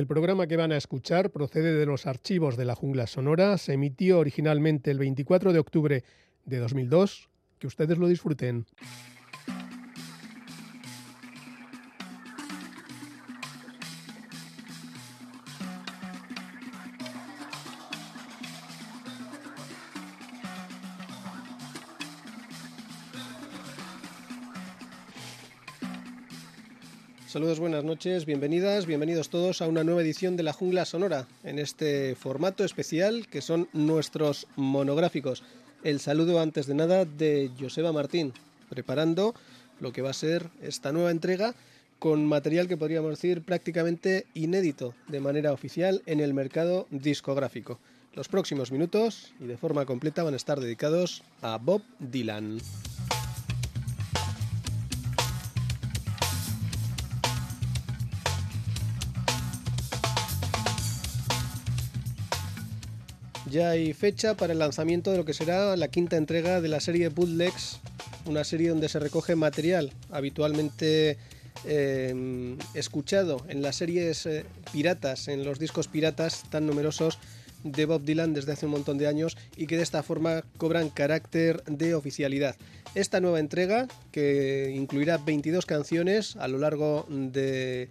El programa que van a escuchar procede de los archivos de la jungla sonora. Se emitió originalmente el 24 de octubre de 2002. Que ustedes lo disfruten. Saludos, buenas noches, bienvenidas, bienvenidos todos a una nueva edición de La Jungla Sonora, en este formato especial que son nuestros monográficos. El saludo antes de nada de Joseba Martín, preparando lo que va a ser esta nueva entrega con material que podríamos decir prácticamente inédito de manera oficial en el mercado discográfico. Los próximos minutos y de forma completa van a estar dedicados a Bob Dylan. Ya hay fecha para el lanzamiento de lo que será la quinta entrega de la serie Bootlegs, una serie donde se recoge material habitualmente eh, escuchado en las series eh, piratas, en los discos piratas tan numerosos de Bob Dylan desde hace un montón de años y que de esta forma cobran carácter de oficialidad. Esta nueva entrega, que incluirá 22 canciones a lo largo de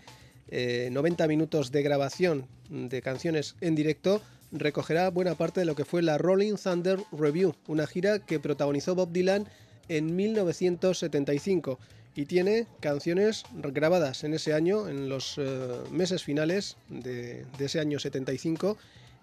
90 eh, minutos de grabación de canciones en directo, recogerá buena parte de lo que fue la Rolling Thunder Review, una gira que protagonizó Bob Dylan en 1975 y tiene canciones grabadas en ese año, en los eh, meses finales de, de ese año 75,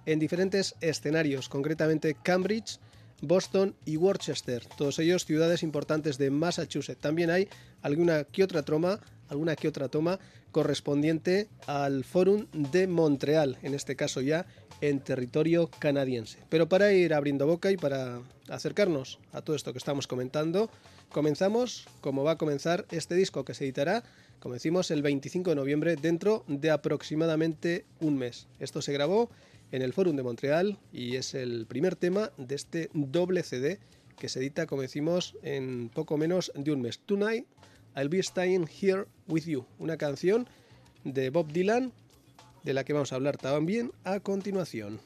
en diferentes escenarios, concretamente Cambridge, Boston y Worcester, todos ellos ciudades importantes de Massachusetts. También hay alguna que otra toma, alguna que otra toma correspondiente al Fórum de Montreal, en este caso ya en territorio canadiense. Pero para ir abriendo boca y para acercarnos a todo esto que estamos comentando, comenzamos como va a comenzar este disco que se editará, como decimos, el 25 de noviembre dentro de aproximadamente un mes. Esto se grabó en el Fórum de Montreal y es el primer tema de este doble CD que se edita, como decimos, en poco menos de un mes. Tonight I'll Be Staying Here With You, una canción de Bob Dylan de la que vamos a hablar también a continuación.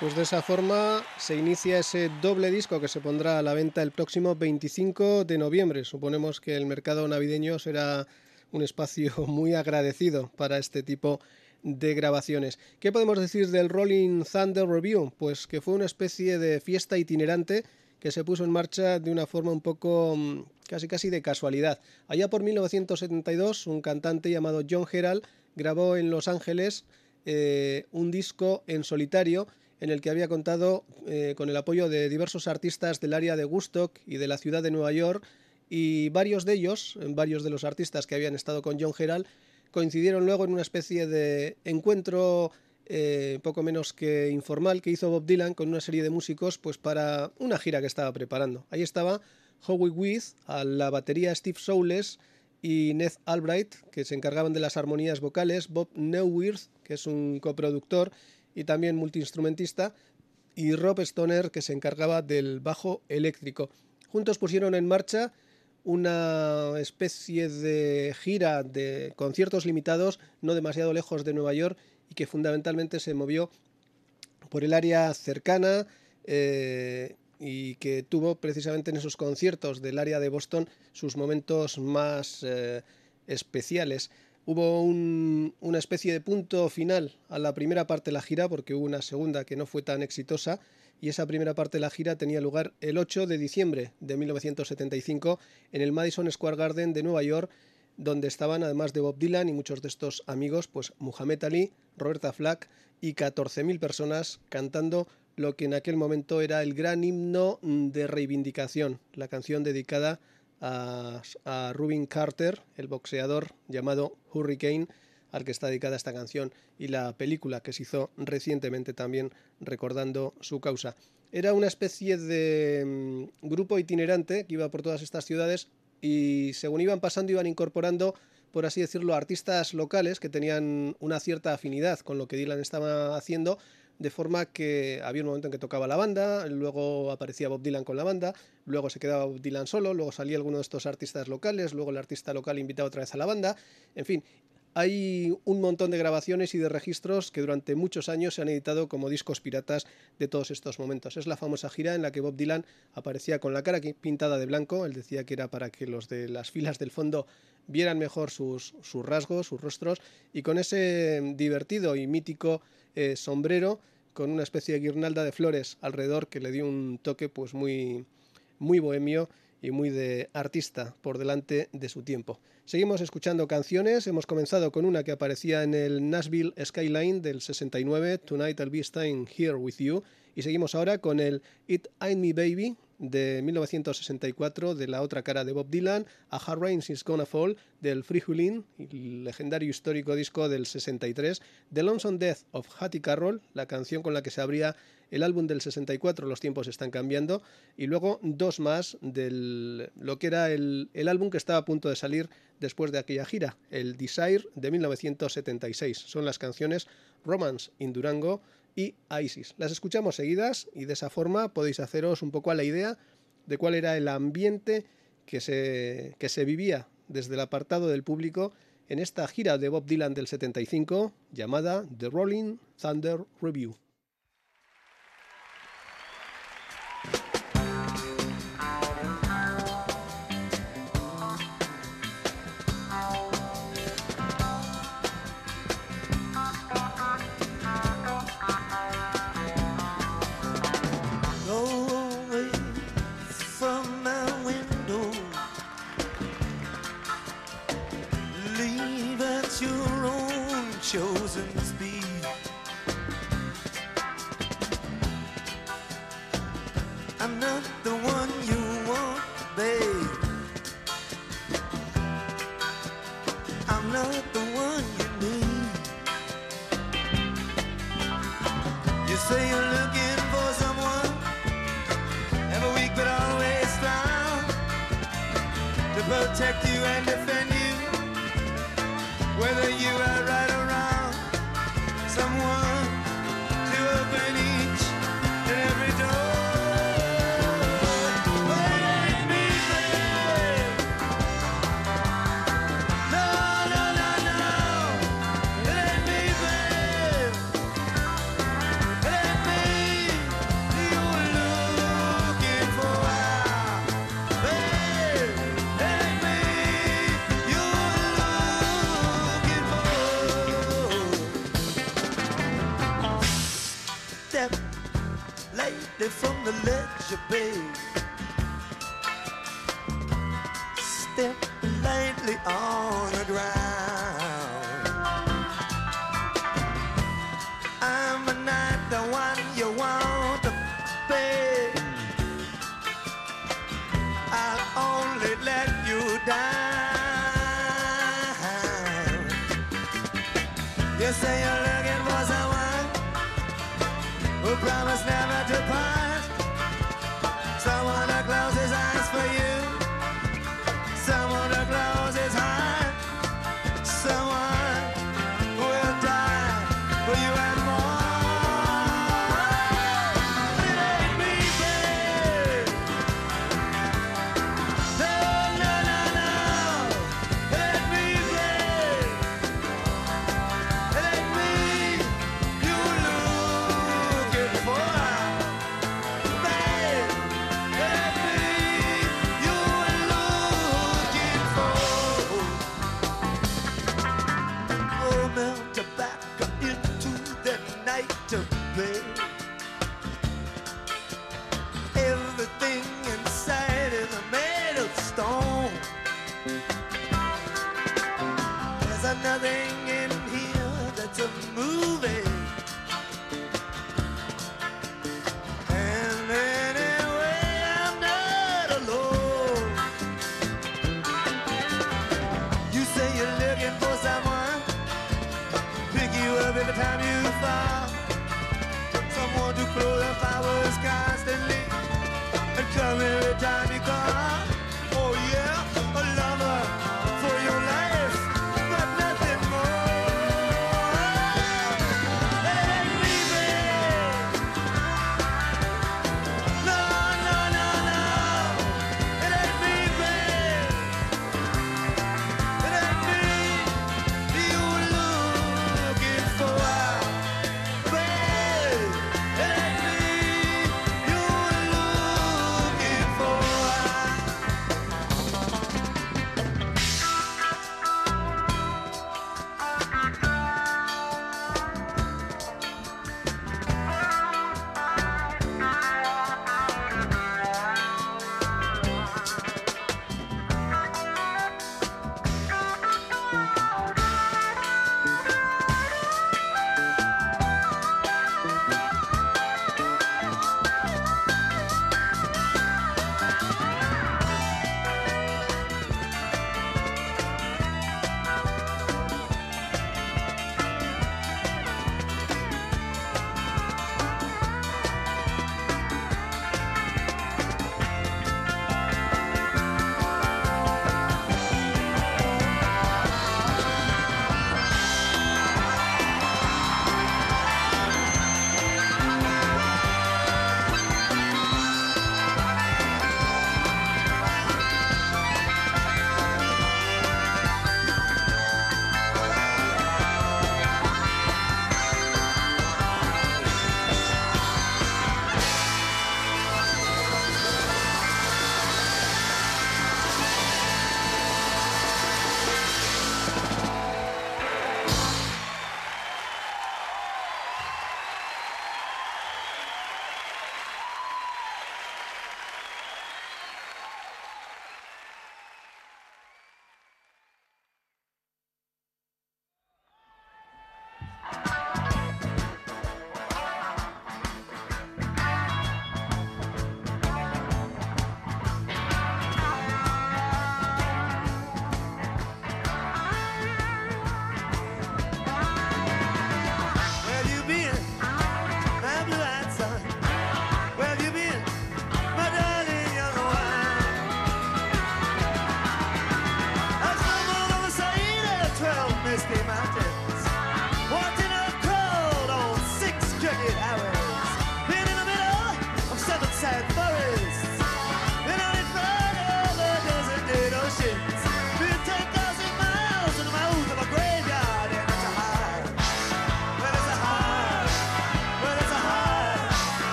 Pues de esa forma se inicia ese doble disco que se pondrá a la venta el próximo 25 de noviembre. Suponemos que el mercado navideño será un espacio muy agradecido para este tipo de grabaciones. ¿Qué podemos decir del Rolling Thunder Review? Pues que fue una especie de fiesta itinerante que se puso en marcha de una forma un poco mm, casi casi de casualidad. Allá por 1972, un cantante llamado John Herald grabó en Los Ángeles eh, un disco en solitario en el que había contado eh, con el apoyo de diversos artistas del área de Woodstock y de la ciudad de Nueva York y varios de ellos, varios de los artistas que habían estado con John Herald, coincidieron luego en una especie de encuentro eh, poco menos que informal que hizo Bob Dylan con una serie de músicos pues para una gira que estaba preparando. Ahí estaba Howie With a la batería Steve Soules y Ned Albright que se encargaban de las armonías vocales, Bob Neuwirth que es un coproductor y también multiinstrumentista, y Rob Stoner, que se encargaba del bajo eléctrico. Juntos pusieron en marcha una especie de gira de conciertos limitados, no demasiado lejos de Nueva York, y que fundamentalmente se movió por el área cercana eh, y que tuvo precisamente en esos conciertos del área de Boston sus momentos más eh, especiales. Hubo una especie de punto final a la primera parte de la gira, porque hubo una segunda que no fue tan exitosa, y esa primera parte de la gira tenía lugar el 8 de diciembre de 1975 en el Madison Square Garden de Nueva York, donde estaban, además de Bob Dylan y muchos de estos amigos, pues Muhammad Ali, Roberta Flack y 14.000 personas cantando lo que en aquel momento era el gran himno de reivindicación, la canción dedicada a, Rubin Carter, el boxeador llamado Hurricane, al que está dedicada esta canción, y la película que se hizo recientemente también recordando su causa. Era una especie de mm, grupo itinerante que iba por todas estas ciudades y según iban pasando iban incorporando, por así decirlo, artistas locales que tenían una cierta afinidad con lo que Dylan estaba haciendo de forma que había un momento en que tocaba la banda, luego aparecía Bob Dylan con la banda, luego se quedaba Bob Dylan solo, luego salía alguno de estos artistas locales, luego el artista local invitaba otra vez a la banda, en fin, hay un montón de grabaciones y de registros que durante muchos años se han editado como discos piratas de todos estos momentos. Es la famosa gira en la que Bob Dylan aparecía con la cara pintada de blanco. Él decía que era para que los de las filas del fondo vieran mejor sus, rasgos, sus rostros, y con ese divertido y mítico eh, sombrero con una especie de guirnalda de flores alrededor que le dio un toque pues muy, muy bohemio y muy de artista por delante de su tiempo. Seguimos escuchando canciones, hemos comenzado con una que aparecía en el Nashville Skyline del 69, Tonight I'll Be Staying Here With You, y seguimos ahora con el It Ain't Me Baby de 1964 de la otra cara de Bob Dylan, A Hard Rain Is Gonna Fall del Free el legendario histórico disco del 63, The Lonesome Death of Hattie Carroll, la canción con la que se abría el álbum del 64, Los tiempos están cambiando, y luego dos más de lo que era el, el álbum que estaba a punto de salir después de aquella gira, el Desire de 1976. Son las canciones Romance in Durango, y ISIS. Las escuchamos seguidas y de esa forma podéis haceros un poco a la idea de cuál era el ambiente que se, que se vivía desde el apartado del público en esta gira de Bob Dylan del 75 llamada The Rolling Thunder Review.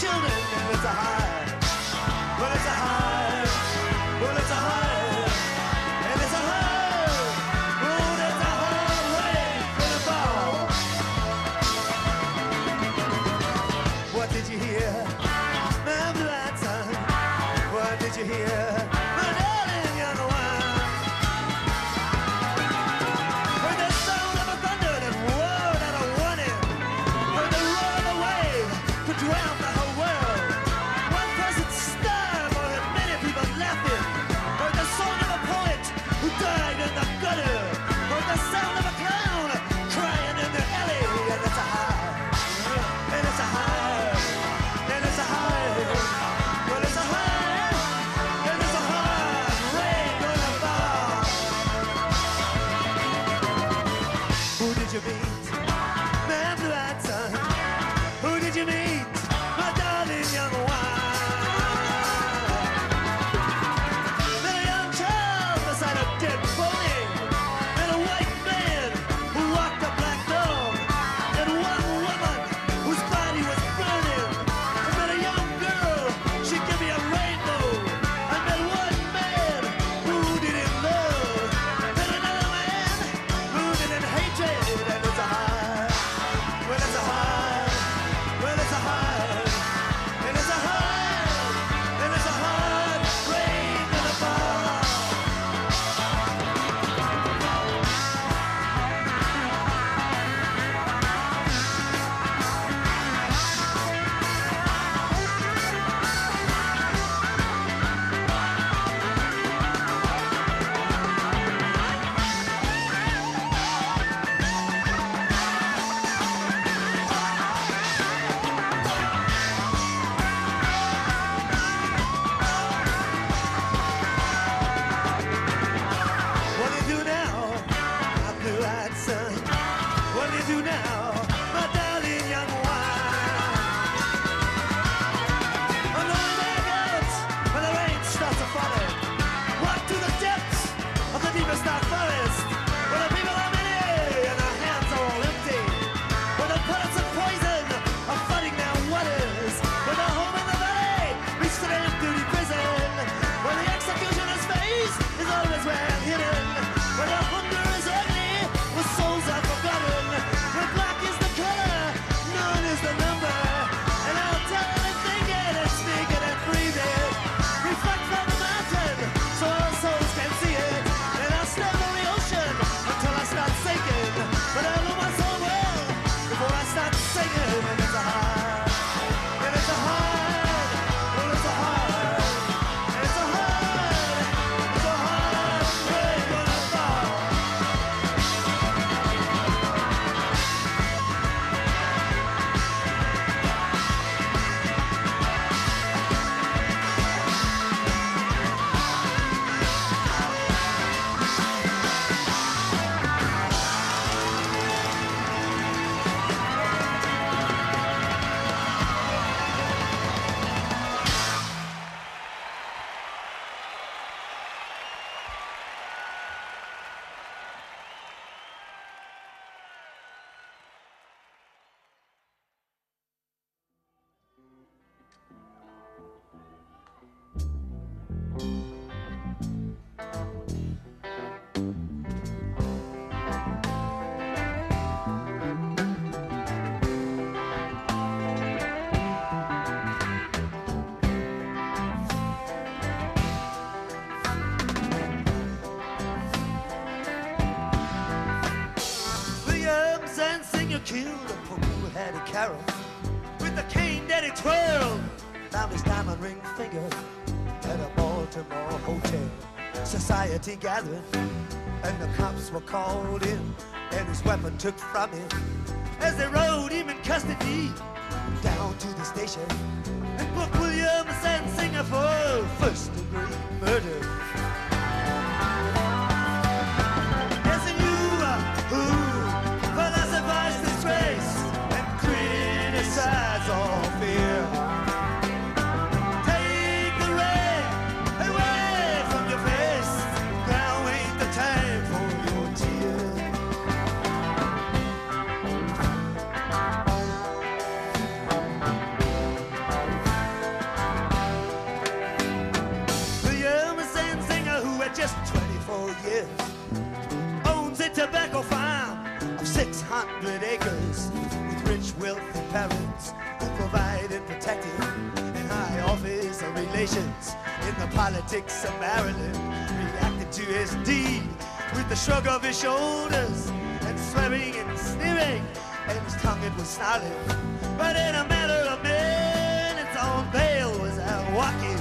children, and it's a hard ring finger at a Baltimore hotel. Society gathered, and the cops were called in, and his weapon took from him as they rode him in custody down to the station and booked Williams and Singer for first degree murder. tobacco farm of 600 acres with rich, wealthy parents who provided, protected, and high office of relations in the politics of Maryland reacted to his deed with the shrug of his shoulders and swearing and sneering and his tongue it was snarling. But in a matter of minutes, on bail was out walking.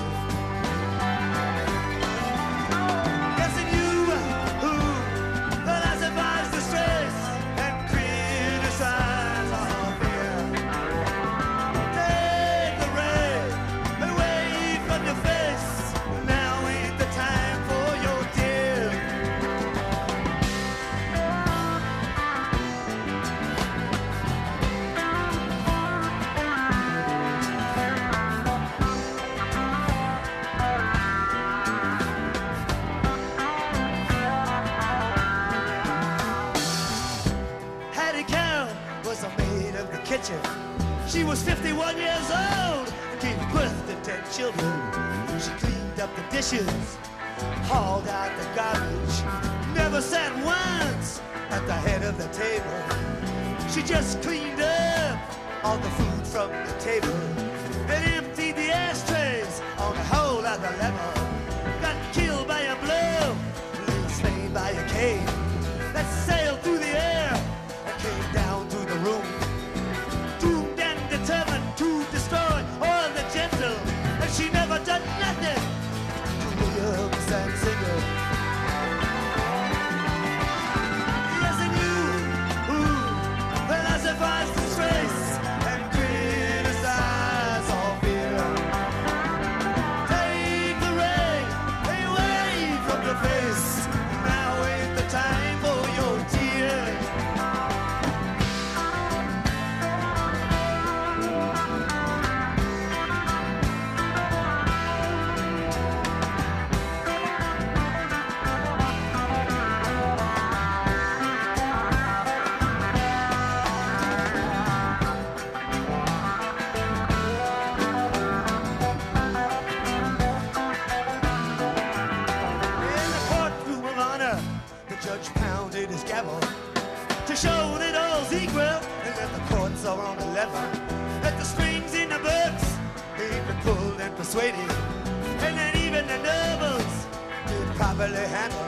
Pulled and that even the nobles did properly handle.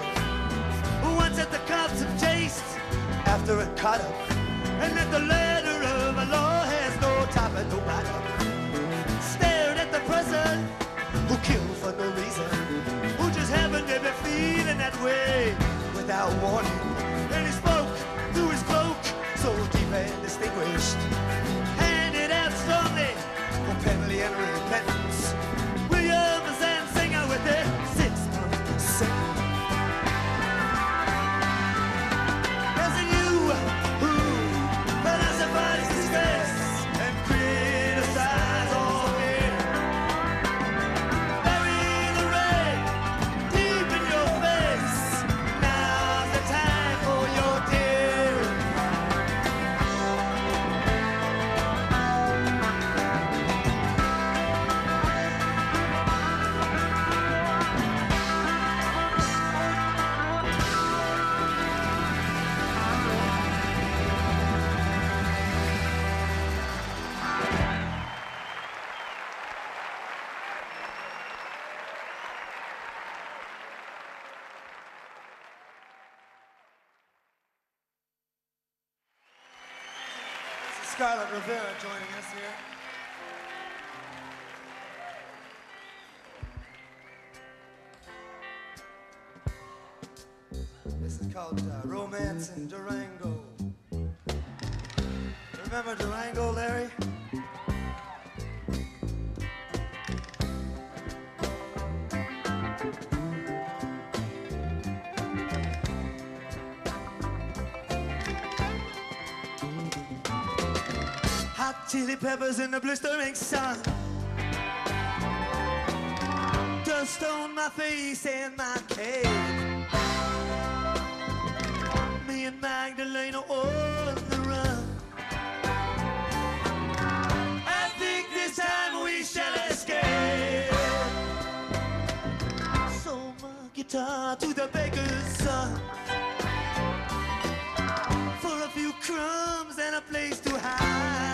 Who once that the cops have chased after a cut up, and that the letter of a law has no top and no bottom. Stared at the person who killed for no reason, who just happened to be feeling that way without warning. And he spoke through his cloak, so deep and distinguished, handed out strongly penalty and repentance. In Durango. Remember Durango, Larry? Hot chili peppers in the blistering sun. Dust on my face and my cape. Magdalena on the run. I think this time we shall escape. Sold my guitar to the baker's son. For a few crumbs and a place to hide.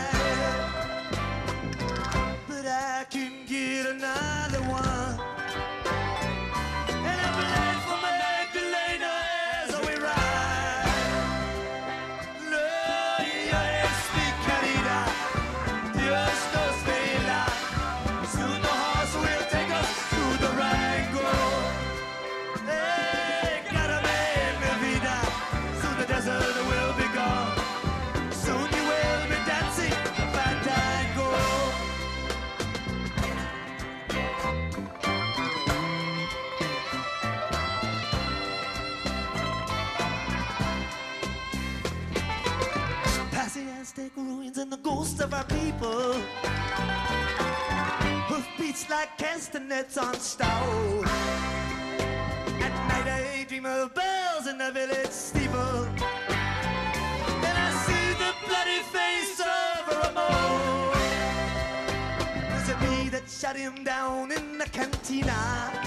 hands in the ghosts of our people. Hoofbeats like castanets on stone. At night I dream of bells in the village steeple. And I see the bloody face of Ramon. Was it me that shut him down in the cantina?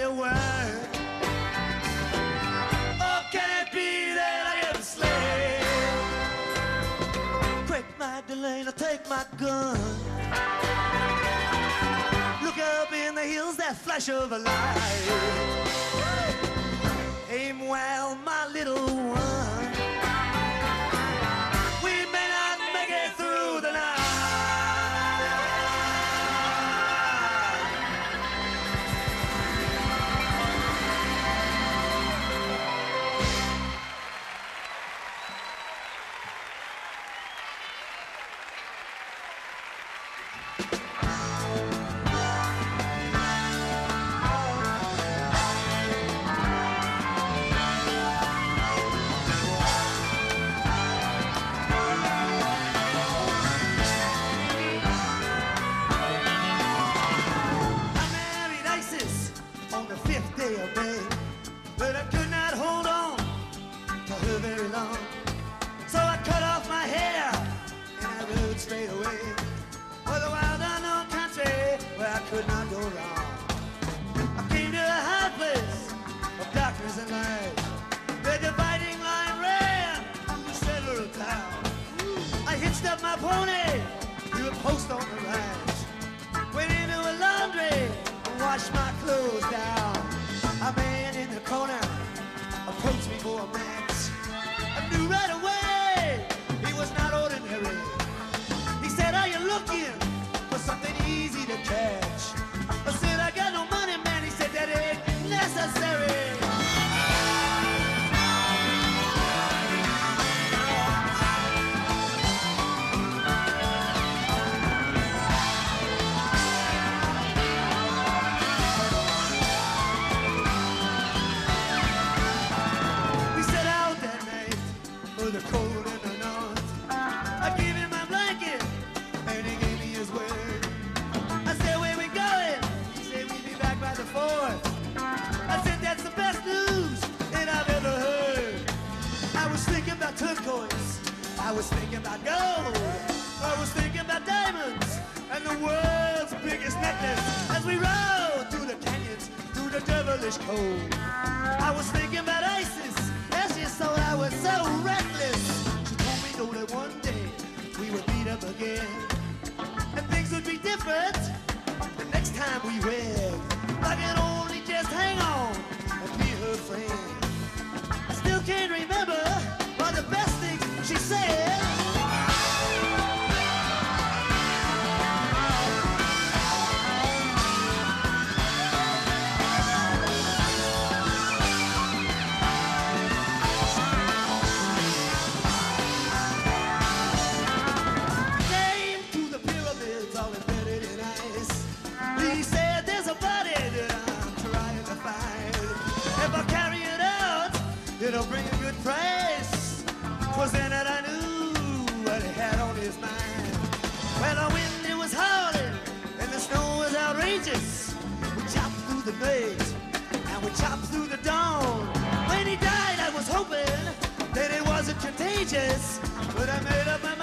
a word. Oh, can it be that I am a slave? Quick, Magdalene, I take my gun. Look up in the hills, that flash of a light. Wasn't but I made up my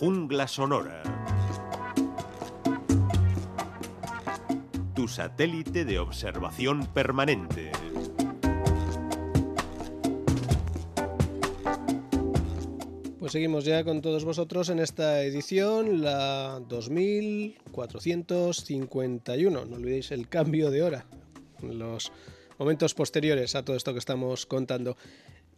jungla sonora. Tu satélite de observación permanente. Pues seguimos ya con todos vosotros en esta edición, la 2451. No olvidéis el cambio de hora, los momentos posteriores a todo esto que estamos contando.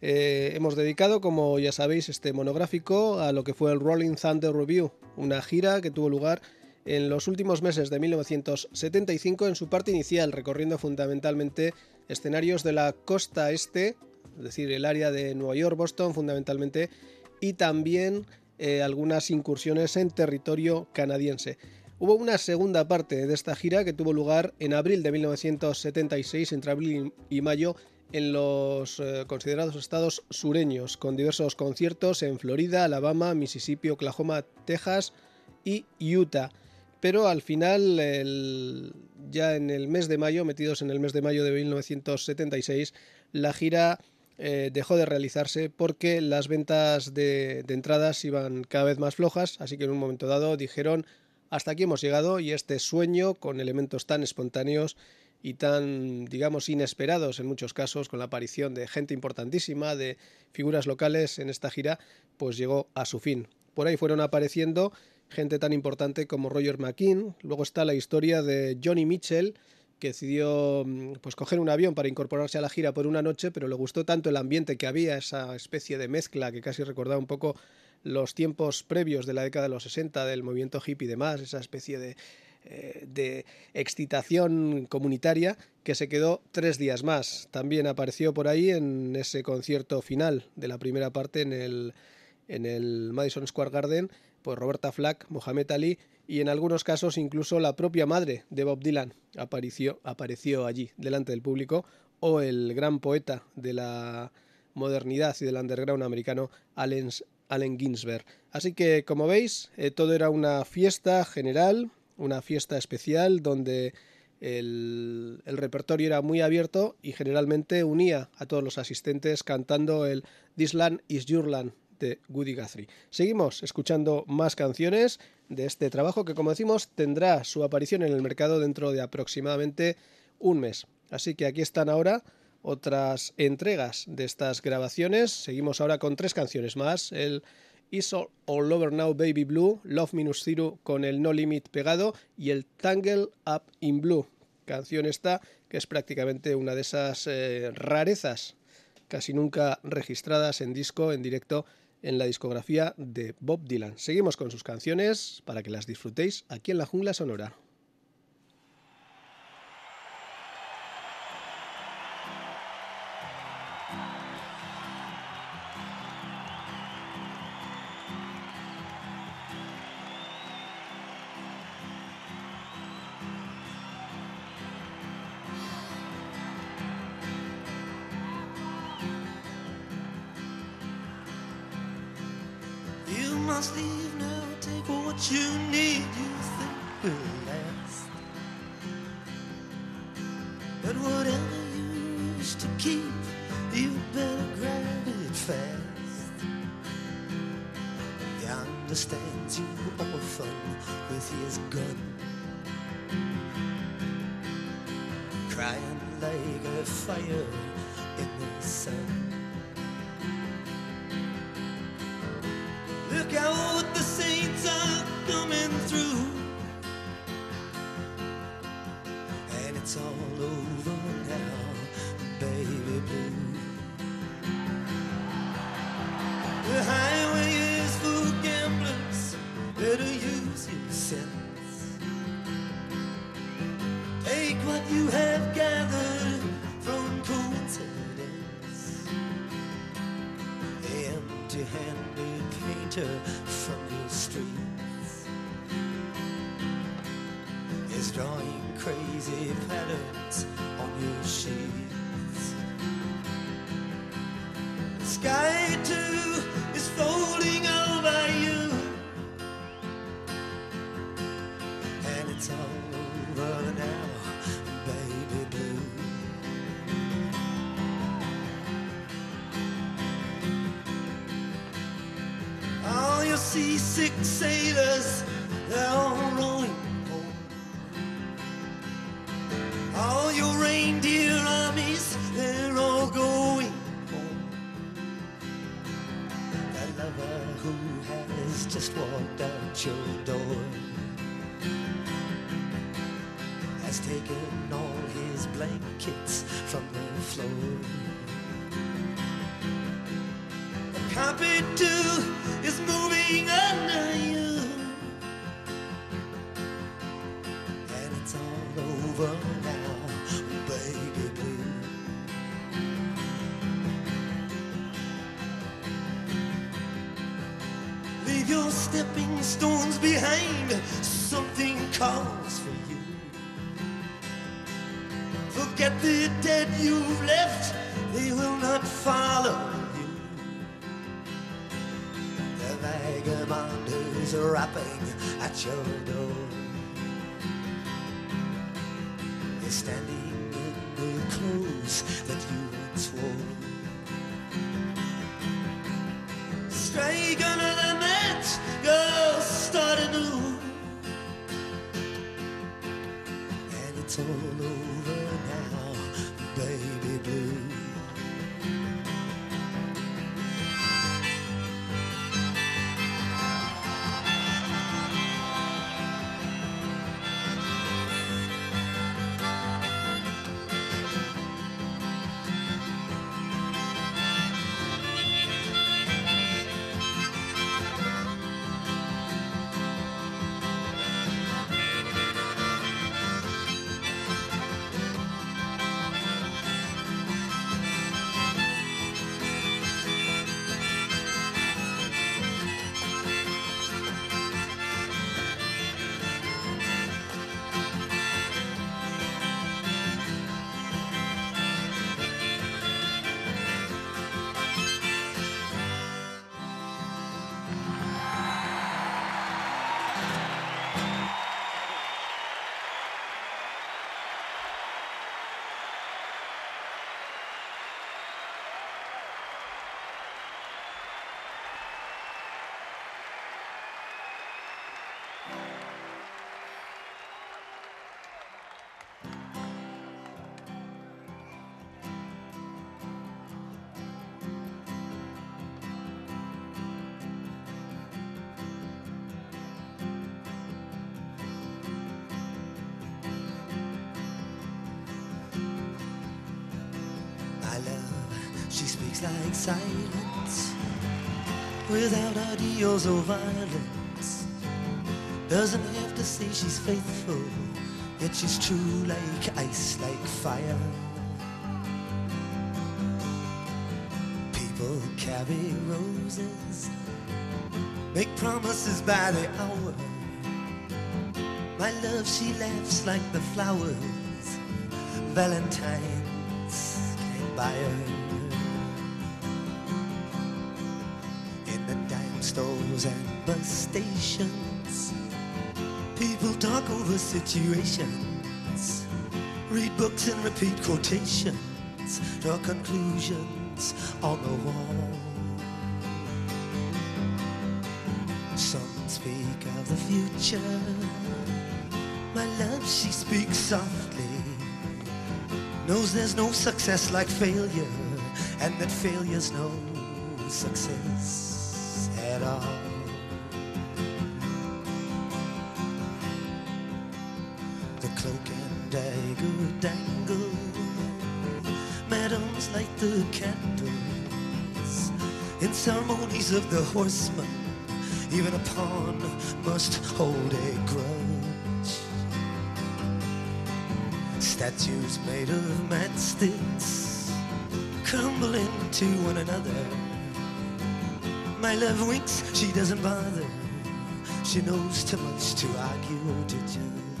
Eh, hemos dedicado, como ya sabéis, este monográfico a lo que fue el Rolling Thunder Review, una gira que tuvo lugar en los últimos meses de 1975 en su parte inicial, recorriendo fundamentalmente escenarios de la costa este, es decir, el área de Nueva York, Boston fundamentalmente, y también eh, algunas incursiones en territorio canadiense. Hubo una segunda parte de esta gira que tuvo lugar en abril de 1976, entre abril y mayo, en los eh, considerados estados sureños, con diversos conciertos en Florida, Alabama, Mississippi, Oklahoma, Texas y Utah. Pero al final, ya en el mes de mayo, metidos en el mes de mayo de 1976, la gira eh, dejó de realizarse porque las ventas de, de entradas iban cada vez más flojas, así que en un momento dado dijeron hasta aquí hemos llegado y este sueño con elementos tan espontáneos y tan, digamos, inesperados en muchos casos, con la aparición de gente importantísima, de figuras locales en esta gira, pues llegó a su fin. por ahí fueron apareciendo gente tan importante como Roger McKean. Luego está la historia de Johnny Mitchell, que decidió mm, pues coger un avión para incorporarse a la gira por una noche, pero le gustó tanto el ambiente que había, esa especie de mezcla que casi recordaba un poco los tiempos previos de la década de los 60 del movimiento hippie y demás, esa especie de, eh, de excitación comunitaria que se quedó tres días más. También apareció por ahí en ese concierto final de la primera parte en el, en el Madison Square Garden, pues Roberta Flack, Mohamed Ali y en algunos casos incluso la propia madre de Bob Dylan apareció, apareció allí delante del público o el gran poeta de la modernidad y del underground americano Allen, Allen Ginsberg. Así que como veis eh, todo era una fiesta general, una fiesta especial donde el, el, repertorio era muy abierto y generalmente unía a todos los asistentes cantando el This Land is Your Land de Woody Guthrie. Seguimos escuchando más canciones de este trabajo que, como decimos, tendrá su aparición en el mercado dentro de aproximadamente un mes. Así que aquí están ahora otras entregas de estas grabaciones. Seguimos ahora con tres canciones más. Is All, Over Now Baby Blue, Love Minus Zero con el No Limit pegado y el Tangle Up in Blue. Canción esta que es prácticamente una de esas eh, rarezas casi nunca registradas en disco, en directo en la discografía de Bob Dylan. Seguimos con sus canciones para que las disfrutéis aquí en la jungla sonora. Seasick sailors, they're all rowing home. All your reindeer armies, they're all going home. That lover who has just walked out your door has taken all his blankets from the floor. The carpet too stepping stones behind, something calls for you. Forget the dead you've left, they will not follow you. The vagabond is rapping at your door. Is standing in the clothes that you that's all like silence without ideals or violence. Doesn't have to say she's faithful, yet she's true like ice, like fire. People carry roses, make promises by the hour. My love, she laughs like the flowers. Valentine's can't buy her. Stores and bus stations, people talk over situations, read books and repeat quotations, draw conclusions on the wall. Some speak of the future. My love, she speaks softly. Knows there's no success like failure, and that failure's no success at all. Cloak and dagger dangle. Madams light the candles in ceremonies of the horseman. Even a pawn must hold a grudge. Statues made of matchsticks crumble into one another. My love winks, she doesn't bother. She knows too much to argue or to judge.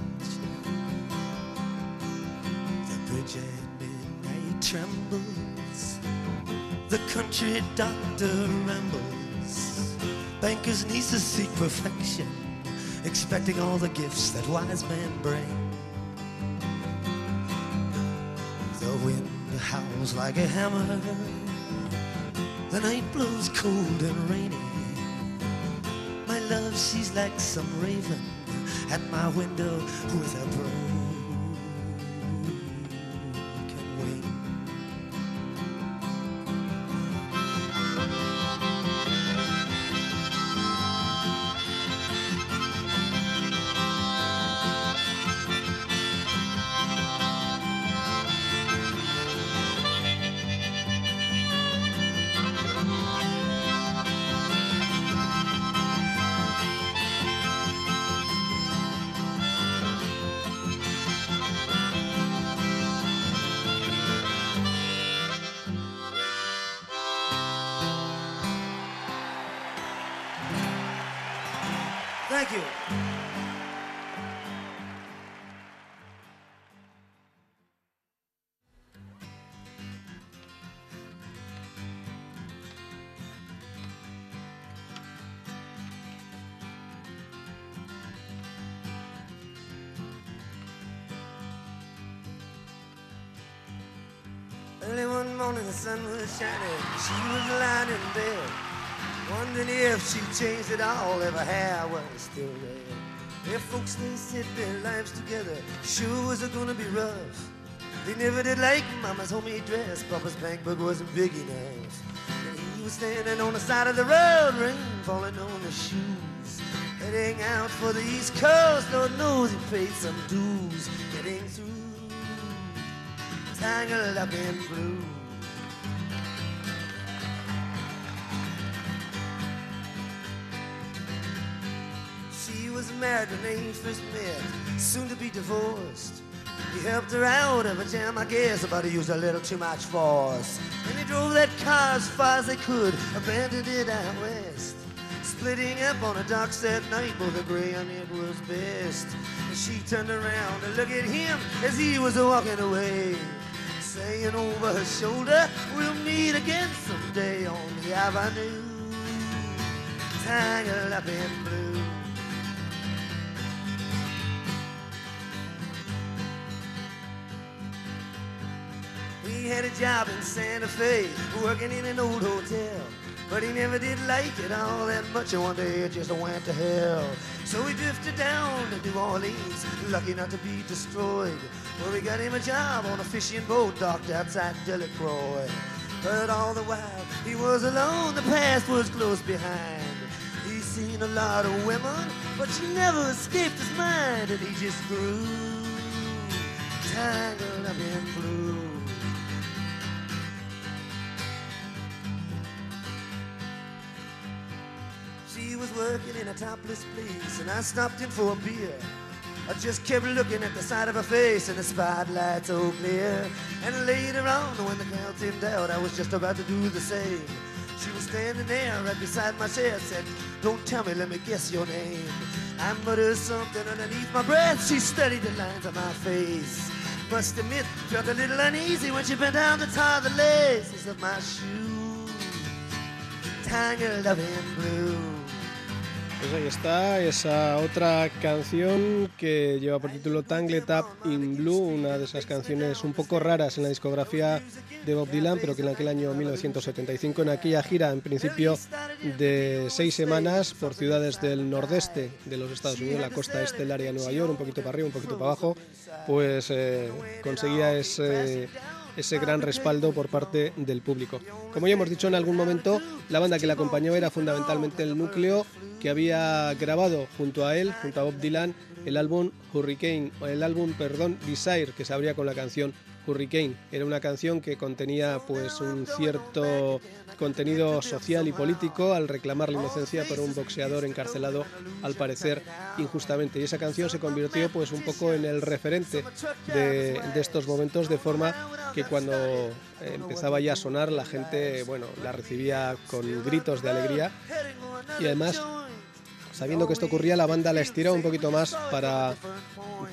Trembles. The country doctor rambles. Bankers' nieces seek perfection, expecting all the gifts that wise men bring. The wind howls like a hammer. The night blows cold and rainy. My love, she's like some raven at my window with a broken was shining. She was lying in bed, wondering if she'd changed it all, if her hair was still red. If folks they sit their lives together, shoes are gonna be rough. They never did like Mama's homemade dress. Papa's bank book wasn't big enough. And he was standing on the side of the road, rain falling on his shoes. Heading out for the East Coast, Lord knows he paid some dues. Getting through tangled up in blue. Married when they first met, soon to be divorced. He helped her out of a jam, I guess, but he used a little too much force. And he drove that car as far as they could, abandoned it out west. Splitting up on the docks that night, both agree on it was best. And she turned around to look at him as he was walking away saying over her shoulder, we'll meet again someday on the avenue, tangled up in blue. He had a job in Santa Fe, working in an old hotel. But he never did like it all that much, and one day it just went to hell. So he drifted down to New Orleans, lucky not to be destroyed. Well, he got him a job on a fishing boat docked outside Delacroix. But all the while, he was alone, the past was close behind. He's seen a lot of women, but she never escaped his mind, and he just grew tangled up in blue. Working in a topless place, and I stopped in for a beer. I just kept looking at the side of her face and the spotlight's so clear. And later on, when the crowd thinned out, I was just about to do the same. She was standing there right beside my chair, said, Don't tell me, let me guess your name. I muttered something underneath my breath. She studied the lines on my face. Must admit, felt a little uneasy when she bent down to tie the laces of my shoes. Tangled up in blue. Pues ahí está, esa otra canción que lleva por título Tangled Up in Blue, una de esas canciones un poco raras en la discografía de Bob Dylan, pero que en aquel año 1975, en aquella gira en principio de seis semanas por ciudades del nordeste de los Estados Unidos, la costa este del área de Nueva York, un poquito para arriba, un poquito para abajo, pues eh, conseguía ese ese gran respaldo por parte del público. Como ya hemos dicho en algún momento, la banda que le acompañó era fundamentalmente el núcleo que había grabado junto a él, junto a Bob Dylan, el álbum Hurricane, o el álbum, perdón, Desire, que se abría con la canción Hurricane. Era una canción que contenía pues un cierto contenido social y político al reclamar la inocencia por un boxeador encarcelado al parecer injustamente. Y esa canción se convirtió pues un poco en el referente de, de estos momentos de forma que cuando empezaba ya a sonar la gente bueno la recibía con gritos de alegría y además sabiendo que esto ocurría, la banda la estiró un poquito más para,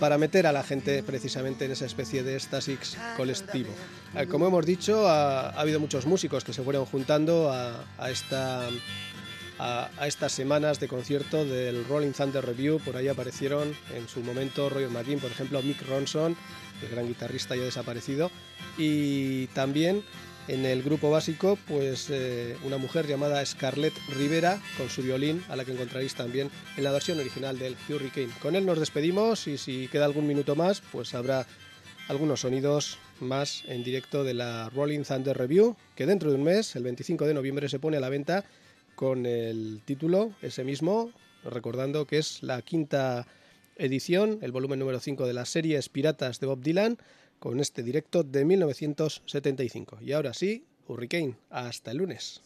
para meter a la gente precisamente en esa especie de éxtasis colectivo. Eh, Como hemos dicho, ha, ha habido muchos músicos que se fueron juntando a, a esta a, a estas semanas de concierto del Rolling Thunder Review. Por ahí aparecieron en su momento Roger McGinn, por ejemplo, Mick Ronson, el gran guitarrista ya desaparecido, y también en el grupo básico, pues eh, una mujer llamada Scarlett Rivera con su violín, a la que encontraréis también en la versión original del Hurricane. Con él nos despedimos y si queda algún minuto más, pues habrá algunos sonidos más en directo de la Rolling Thunder Review, que dentro de un mes, el 25 de noviembre, se pone a la venta con el título ese mismo, recordando que es la quinta edición, el volumen número 5 de las series Piratas de Bob Dylan, con este directo de 1975. Y ahora sí, Hurricane, hasta el lunes.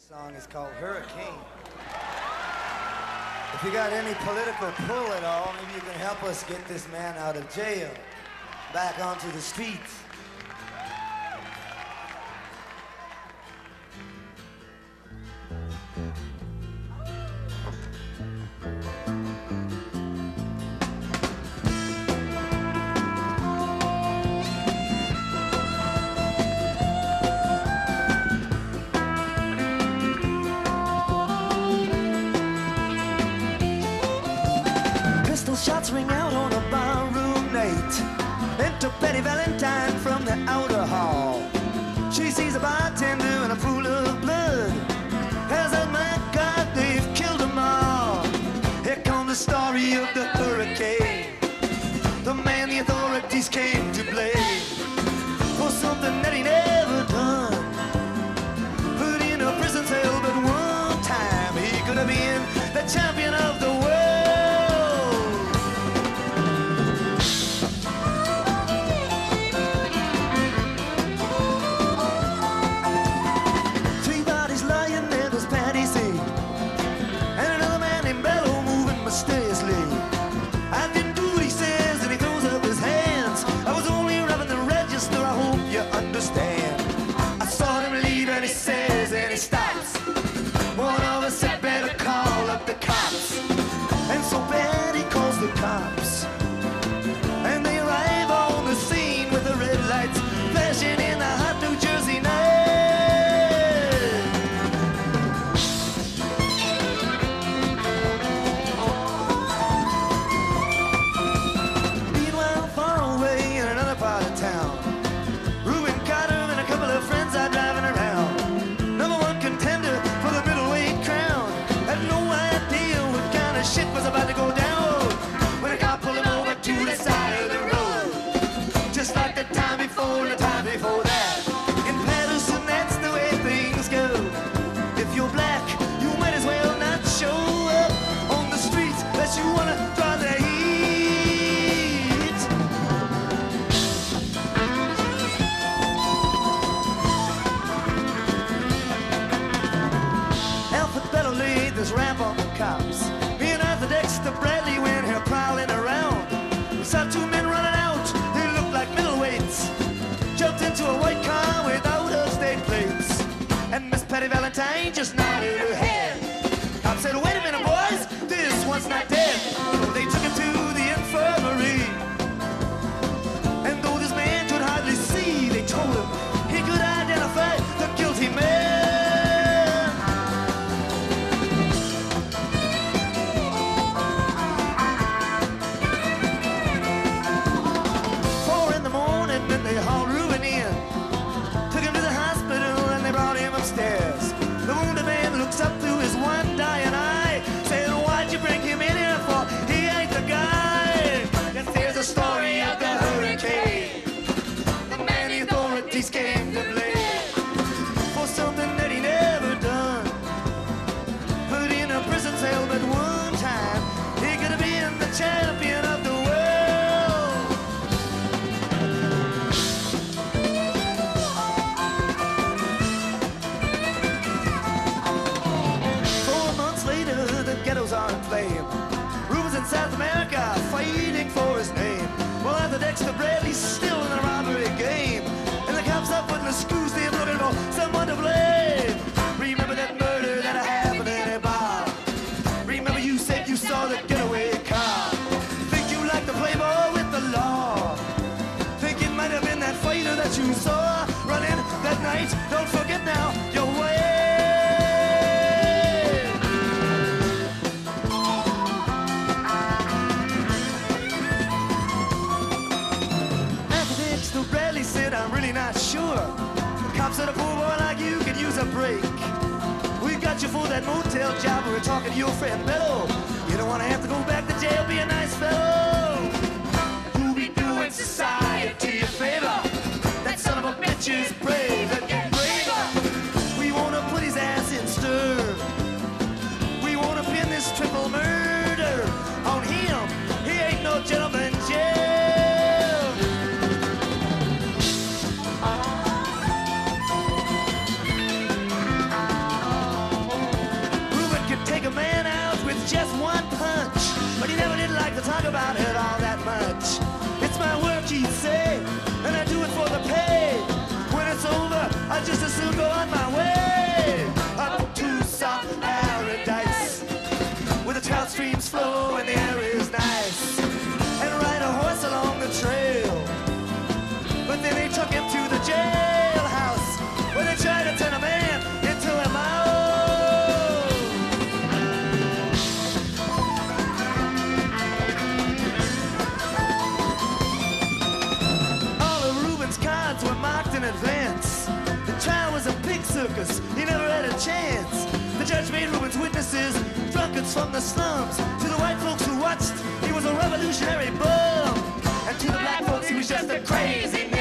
If you got any political pull at all, maybe you can help us get this man out of jail, back onto the streets. Ring out on a barroom night. Enter Betty Valentine from the outer hall. She sees a bartender in a pool of blood. Has said, my God, they've killed them all. Here comes the story of the hurricane. The man the authorities came to blame for something that he never done. Put in a prison cell, but one time he could have been the champion of the his the cops. Me and Arthur Dexter Bradley when he prowling around. We saw two men running out, they looked like middleweights. Jumped into a white car without a state plates. And Miss Patty Valentine just nodded her head. really still it, I'm really not sure. Cops said a poor boy like you could use a break. We got you for that motel job. We're talking to your friend Bello. You don't want to have to go back to jail. Be a nice fellow. Who be doing society a favor? That son of a bitch is brave. from the slums. To the white folks who watched, he was a revolutionary bum. And to the black folks, he was just a crazy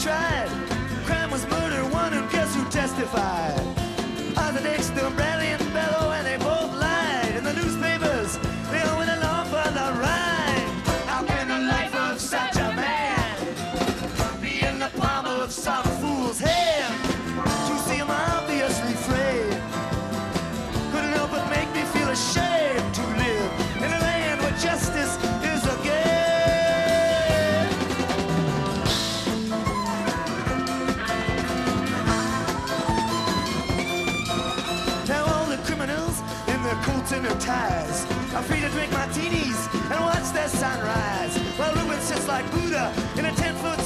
try. I'm free to drink martinis and watch the sunrise. While Ruben sits like Buddha in a 10 foot